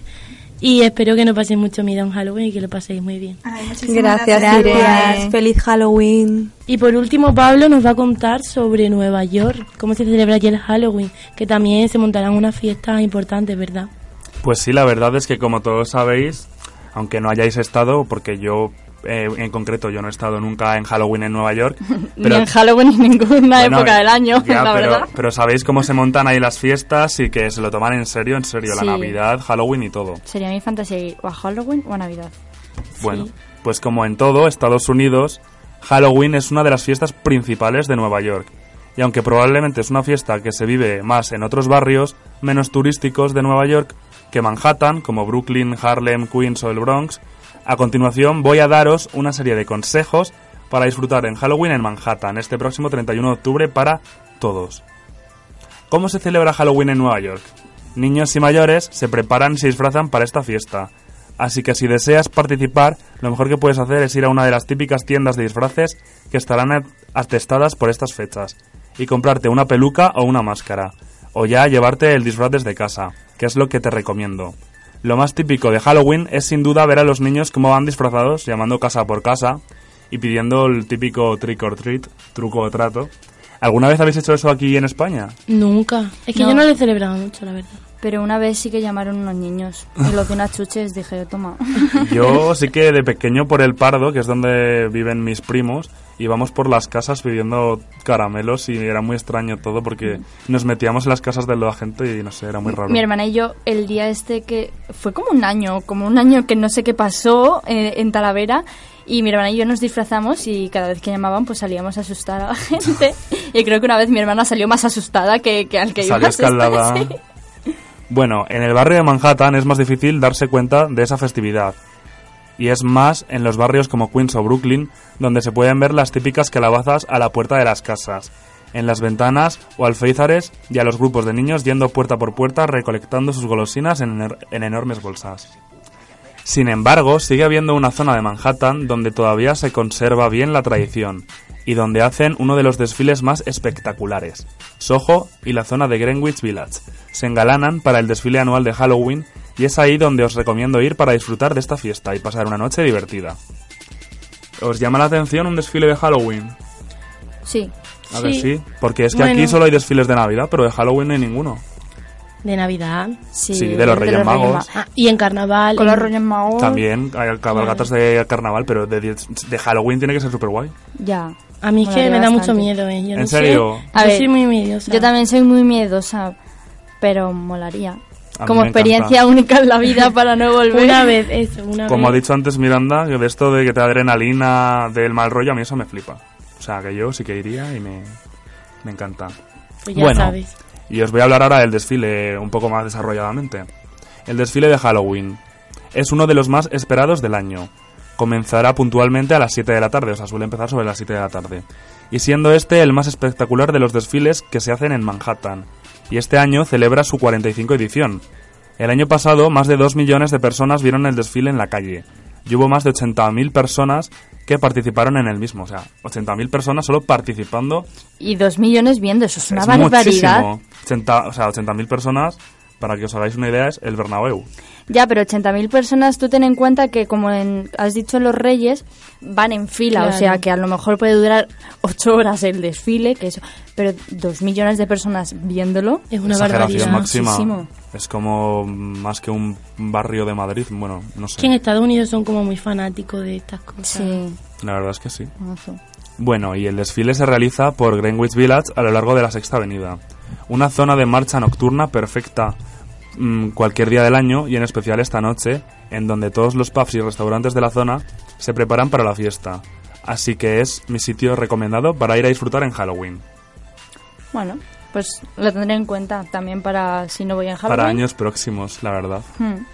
y espero que no paséis mucho miedo en Halloween y que lo paséis muy bien. Ay, muchísimas Gracias, Irene. Gracias, feliz Halloween. Y por último, Pablo nos va a contar sobre Nueva York, cómo se celebra allí el Halloween, que también se montarán unas fiestas importantes, ¿verdad? Pues sí, la verdad es que como todos sabéis, aunque no hayáis estado, porque yo eh, en concreto yo no he estado nunca en Halloween en Nueva York, Ni en Halloween en ninguna Bueno, época del año, ya, la pero, verdad. pero sabéis cómo se montan ahí las fiestas y que se lo toman en serio, en serio, Sí. la Navidad, Halloween y todo. Sería mi fantasía ir o a Halloween o a Navidad. Bueno, pues como en todo Estados Unidos, Halloween es una de las fiestas principales de Nueva York. Y aunque probablemente es una fiesta que se vive más en otros barrios menos turísticos de Nueva York que Manhattan, como Brooklyn, Harlem, Queens o el Bronx, a continuación voy a daros una serie de consejos para disfrutar en Halloween en Manhattan este próximo 31 de octubre para todos. ¿Cómo se celebra Halloween en Nueva York? Niños y mayores se preparan y se disfrazan para esta fiesta. Así que si deseas participar, lo mejor que puedes hacer es ir a una de las típicas tiendas de disfraces que estarán at- atestadas por estas fechas y comprarte una peluca o una máscara, o ya llevarte el disfraz desde casa, que es lo que te recomiendo. Lo más típico de Halloween es sin duda ver a los niños cómo van disfrazados, llamando casa por casa y pidiendo el típico trick or treat, truco o trato. ¿Alguna vez habéis hecho eso aquí en España? Nunca. Es que No. yo no lo he celebrado mucho, la verdad. Pero una vez sí que llamaron unos niños y los de unas chuches dije, toma. Yo sí que de pequeño por el Pardo, que es donde viven mis primos, íbamos por las casas pidiendo caramelos y era muy extraño todo porque nos metíamos en las casas de la gente y no sé, era muy raro. Mi hermana y yo, el día este que fue como un año, como un año que no sé qué pasó eh, en Talavera, y mi hermana y yo nos disfrazamos y cada vez que llamaban pues salíamos a asustar a la gente. Y creo que una vez mi hermana salió más asustada que, que al que iba Salió escaldada. sí. Bueno, en el barrio de Manhattan es más difícil darse cuenta de esa festividad. Y es más en los barrios como Queens o Brooklyn, donde se pueden ver las típicas calabazas a la puerta de las casas, en las ventanas o alféizares y a los grupos de niños yendo puerta por puerta recolectando sus golosinas en, en enormes bolsas. Sin embargo, sigue habiendo una zona de Manhattan donde todavía se conserva bien la tradición y donde hacen uno de los desfiles más espectaculares. Soho y la zona de Greenwich Village se engalanan para el desfile anual de Halloween y es ahí donde os recomiendo ir para disfrutar de esta fiesta y pasar una noche divertida. ¿Os llama la atención un desfile de Halloween? Sí. A ver Sí. sí, porque es que Bueno. aquí solo hay desfiles de Navidad, pero de Halloween no hay ninguno. De Navidad. Sí, Sí, de los Reyes Magos. Ma- Ah, y en carnaval. Con los Reyes Magos. También hay cabalgatas de carnaval, pero de, de Halloween tiene que ser súper guay. Ya. A mí es que me da mucho miedo, ¿eh? Yo ¿En no serio? Sé. A yo ver, soy muy miedosa. Yo también soy muy miedosa, pero molaría. A Como experiencia encanta. única en la vida para no volver. Una vez, eso, una Como ha dicho antes Miranda, que de esto de que te da adrenalina del mal rollo, a mí eso me flipa. O sea, que yo sí que iría y me, me encanta. Pues ya bueno, sabes. y os voy a hablar ahora del desfile un poco más desarrolladamente. El desfile de Halloween es uno de los más esperados del año. Comenzará puntualmente a las 7 de la tarde, o sea, suele empezar sobre las 7 de la tarde. Y siendo este el más espectacular de los desfiles que se hacen en Manhattan. Y este año celebra su 45 edición. El año pasado, más de 2 millones de personas vieron el desfile en la calle. Y hubo más de 80.000 personas que participaron en el mismo. O sea, 80.000 personas solo participando Y dos millones viendo, eso es una es barbaridad. muchísimo. 80, o sea, 80.000 personas, para que os hagáis una idea, es el Bernabéu. Ya, pero 80.000 personas, tú ten en cuenta que, como en- has dicho, los reyes van en fila, o Claro. sea que a lo mejor puede durar 8 horas el desfile, que eso, pero 2 millones de personas viéndolo. Es una barbaridad. máxima. Muchísimo. Es como más que un barrio de Madrid. Bueno, no sé. Que en Estados Unidos son como muy fanáticos de estas cosas. Sí, La verdad es que sí. Bueno, y el desfile se realiza por Greenwich Village a lo largo de la Sexta Avenida. Una zona de marcha nocturna perfecta mm, cualquier día del año y en especial esta noche, en donde todos los pubs y restaurantes de la zona se preparan para la fiesta. Así que es mi sitio recomendado para ir a disfrutar en Halloween. Bueno, pues lo tendré en cuenta también para si no voy en Halloween. Para años próximos, la verdad. Hmm.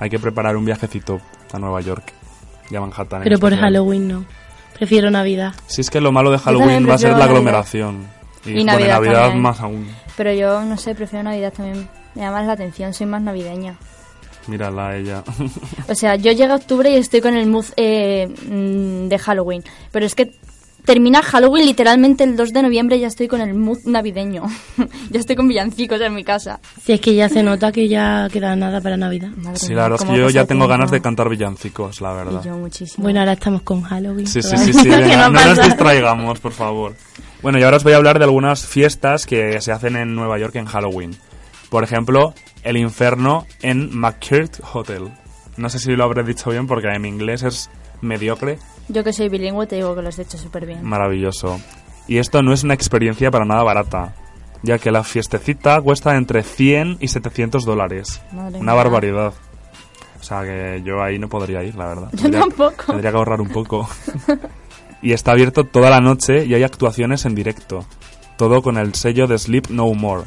Hay que preparar un viajecito a Nueva York y a Manhattan. Pero por especial. Halloween no. Prefiero Navidad. Si es que lo malo de Halloween va a ser la aglomeración. Y bueno, Navidad Navidad más aún. Pero yo, no sé, prefiero Navidad también. Me llama la atención, soy más navideña. Mírala a ella. O sea, yo llego a octubre y estoy con el mood eh, mm, de Halloween. Pero es que termina Halloween literalmente el 2 de noviembre y ya estoy con el mood navideño. ya estoy con villancicos en mi casa. Si es que ya se nota que ya queda nada para Navidad. Madre Sí, la verdad es que yo ya tengo tiempo. ganas de cantar villancicos, la verdad. Y yo muchísimo. Bueno, ahora estamos con Halloween. Sí, sí, sí, sí, venga, no no nos distraigamos, por favor. Bueno, y ahora os voy a hablar de algunas fiestas que se hacen en Nueva York en Halloween. Por ejemplo, el infierno en McCurt Hotel. No sé si lo habré dicho bien porque en inglés es mediocre, Yo que soy bilingüe te digo que lo has hecho súper bien. maravilloso. Y esto no es una experiencia para nada barata, ya que la fiestecita cuesta entre 100 y 700 dólares. Madre Una mía. barbaridad. O sea que yo ahí no podría ir, la verdad. Yo Tendría- tampoco. Tendría que ahorrar un poco. y está abierto toda la noche y hay actuaciones en directo. Todo con el sello de Sleep No More.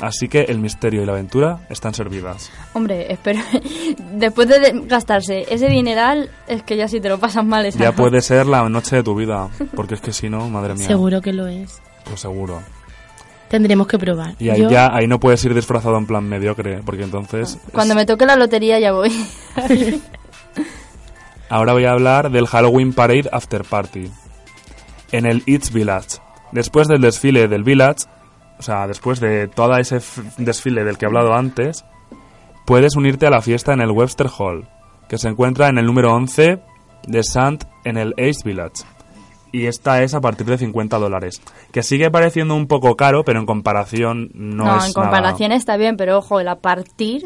Así que el misterio y la aventura están servidas. Hombre, espero. Después de gastarse ese dineral, es que ya si te lo pasas mal esa Ya noche. puede ser la noche de tu vida, porque es que si no, madre mía, Seguro que lo es. pues seguro. Tendremos que probar. Y ahí Yo- ya ahí no puedes ir disfrazado en plan mediocre, porque entonces Cuando me toque la lotería ya voy. Ahora voy a hablar del Halloween Parade After Party en el Eats Village. Después del desfile del Village, o sea, después de todo ese desfile del que he hablado antes, puedes unirte a la fiesta en el Webster Hall, que se encuentra en el número 11 de Sant en el East Village. Y esta es a partir de 50 dólares. Que sigue pareciendo un poco caro, pero en comparación no, No, es en nada. comparación está bien, pero ojo, el a partir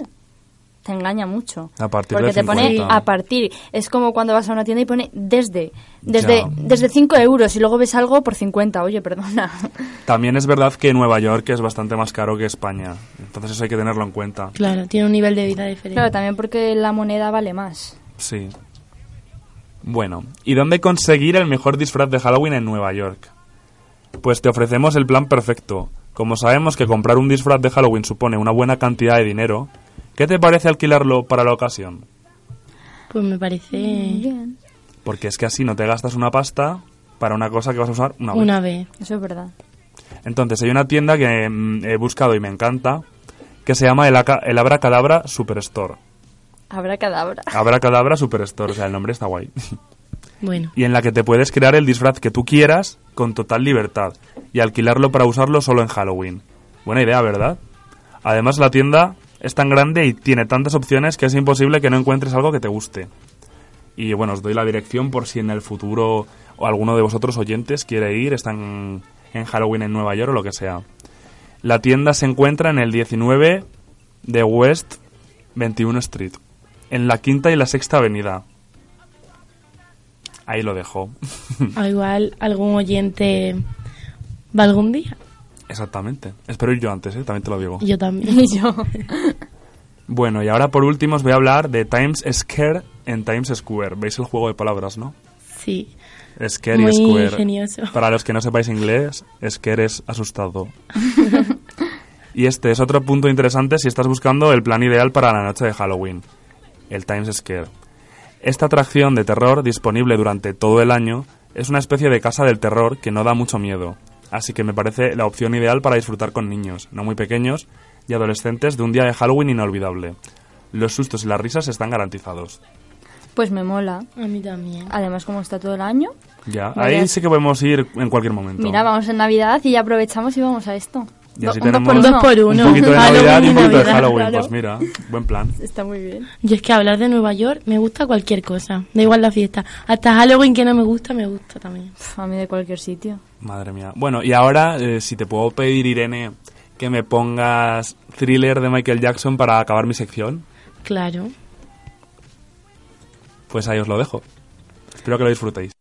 te engaña mucho. A partir Porque de te pone 50. a partir. Es como cuando vas a una tienda y pone desde. Desde, Ya. desde 5 euros y luego ves algo por 50. Oye, perdona. También es verdad que Nueva York es bastante más caro que España. Entonces eso hay que tenerlo en cuenta. Claro, tiene un nivel de vida diferente. Claro, también porque la moneda vale más. Sí. Bueno, ¿y dónde conseguir el mejor disfraz de Halloween en Nueva York? Pues te ofrecemos el plan perfecto. Como sabemos que comprar un disfraz de Halloween supone una buena cantidad de dinero, ¿qué te parece alquilarlo para la ocasión? Pues me parece Bien. Porque es que así no te gastas una pasta para una cosa que vas a usar una vez. una vez. Eso es verdad. Entonces hay una tienda que mm, he buscado y me encanta, que se llama el, Aca- el Abracadabra Superstore. Habrá cadabra. Abracadabra Superstore, o sea, el nombre está guay. Bueno, y en la que te puedes crear el disfraz que tú quieras con total libertad y alquilarlo para usarlo solo en Halloween. Buena idea, ¿verdad? Además la tienda es tan grande y tiene tantas opciones que es imposible que no encuentres algo que te guste. Y bueno, os doy la dirección por si en el futuro o alguno de vosotros oyentes quiere ir, están en Halloween en Nueva York o lo que sea. La tienda se encuentra en el 19 de West 21 Street, en la quinta y la sexta avenida. Ahí lo dejo. a igual algún oyente va algún día. Exactamente. Espero ir yo antes, ¿eh? también te lo digo. Yo también. Y yo. Bueno, y ahora por último os voy a hablar de Times Square en Times Square. ¿Veis el juego de palabras, no? Sí. Scare y Square. ingenioso. Para los que no sepáis inglés, Scare es asustado. y este es otro punto interesante si estás buscando el plan ideal para la noche de Halloween. El Times Square. Esta atracción de terror, disponible durante todo el año, es una especie de casa del terror que no da mucho miedo. Así que me parece la opción ideal para disfrutar con niños, no muy pequeños, y adolescentes de un día de Halloween inolvidable. Los sustos y las risas están garantizados. Pues me mola. A mí también. Además, como está todo el año. Ya, ahí sí que podemos ir en cualquier momento. Mira, vamos en Navidad y ya aprovechamos y vamos a esto. Y así un dos tenemos por uno. Dos por uno. un poquito de Halloween Navidad y un y poquito de Navidad, Halloween. claro. Pues mira, buen plan. Está muy bien. Yo es que hablar de Nueva York me gusta cualquier cosa. Da igual la fiesta. Hasta Halloween que no me gusta, me gusta también. A mí de cualquier sitio. Madre mía. Bueno, y ahora, eh, si te puedo pedir, Irene, que me pongas thriller de Michael Jackson para acabar mi sección, Claro. pues ahí os lo dejo. Espero que lo disfrutéis.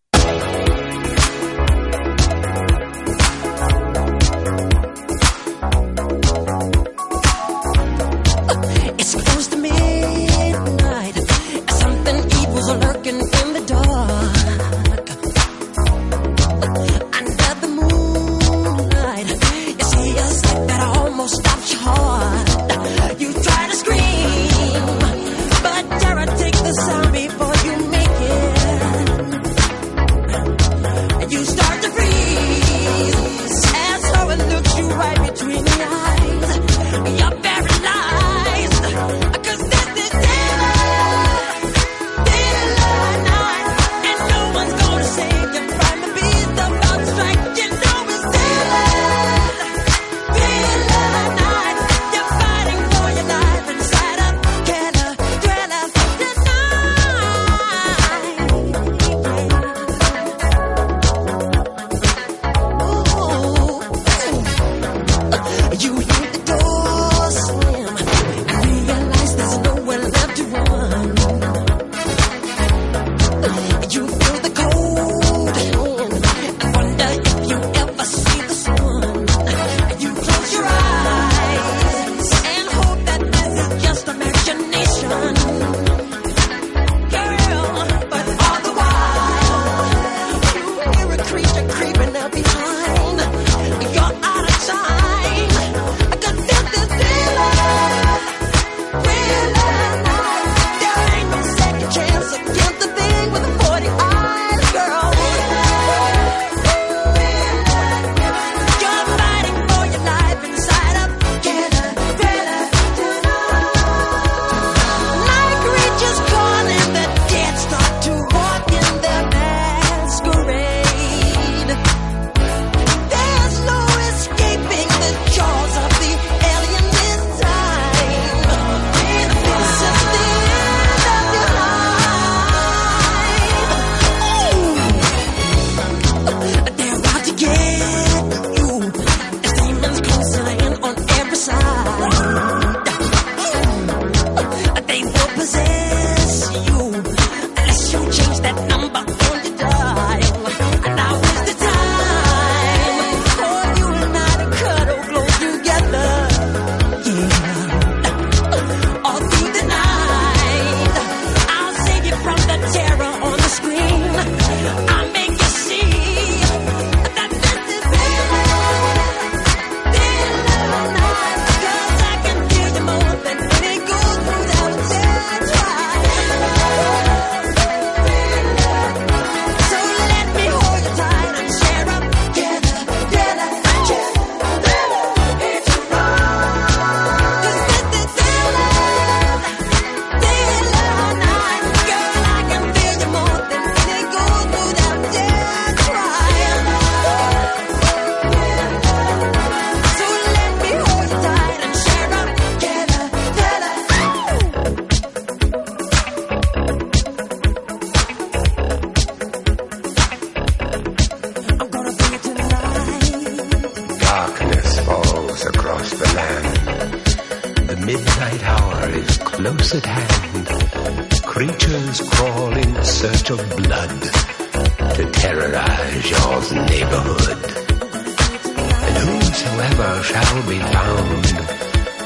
whoever shall be found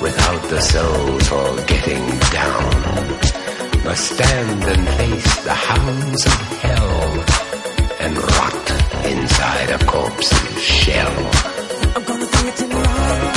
without the soul for getting down must stand and face the hounds of hell and rot inside a corpse's shell. I'm gonna it.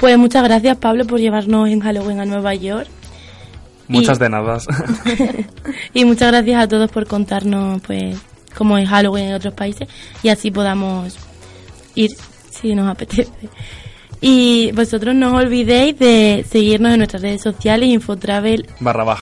Pues muchas gracias Pablo por llevarnos en Halloween a Nueva York. Muchas de nada. y muchas gracias a todos por contarnos pues cómo es Halloween en otros países y así podamos ir si nos apetece. Y vosotros no os olvidéis de seguirnos en nuestras redes sociales, Infotravel. Barra baja.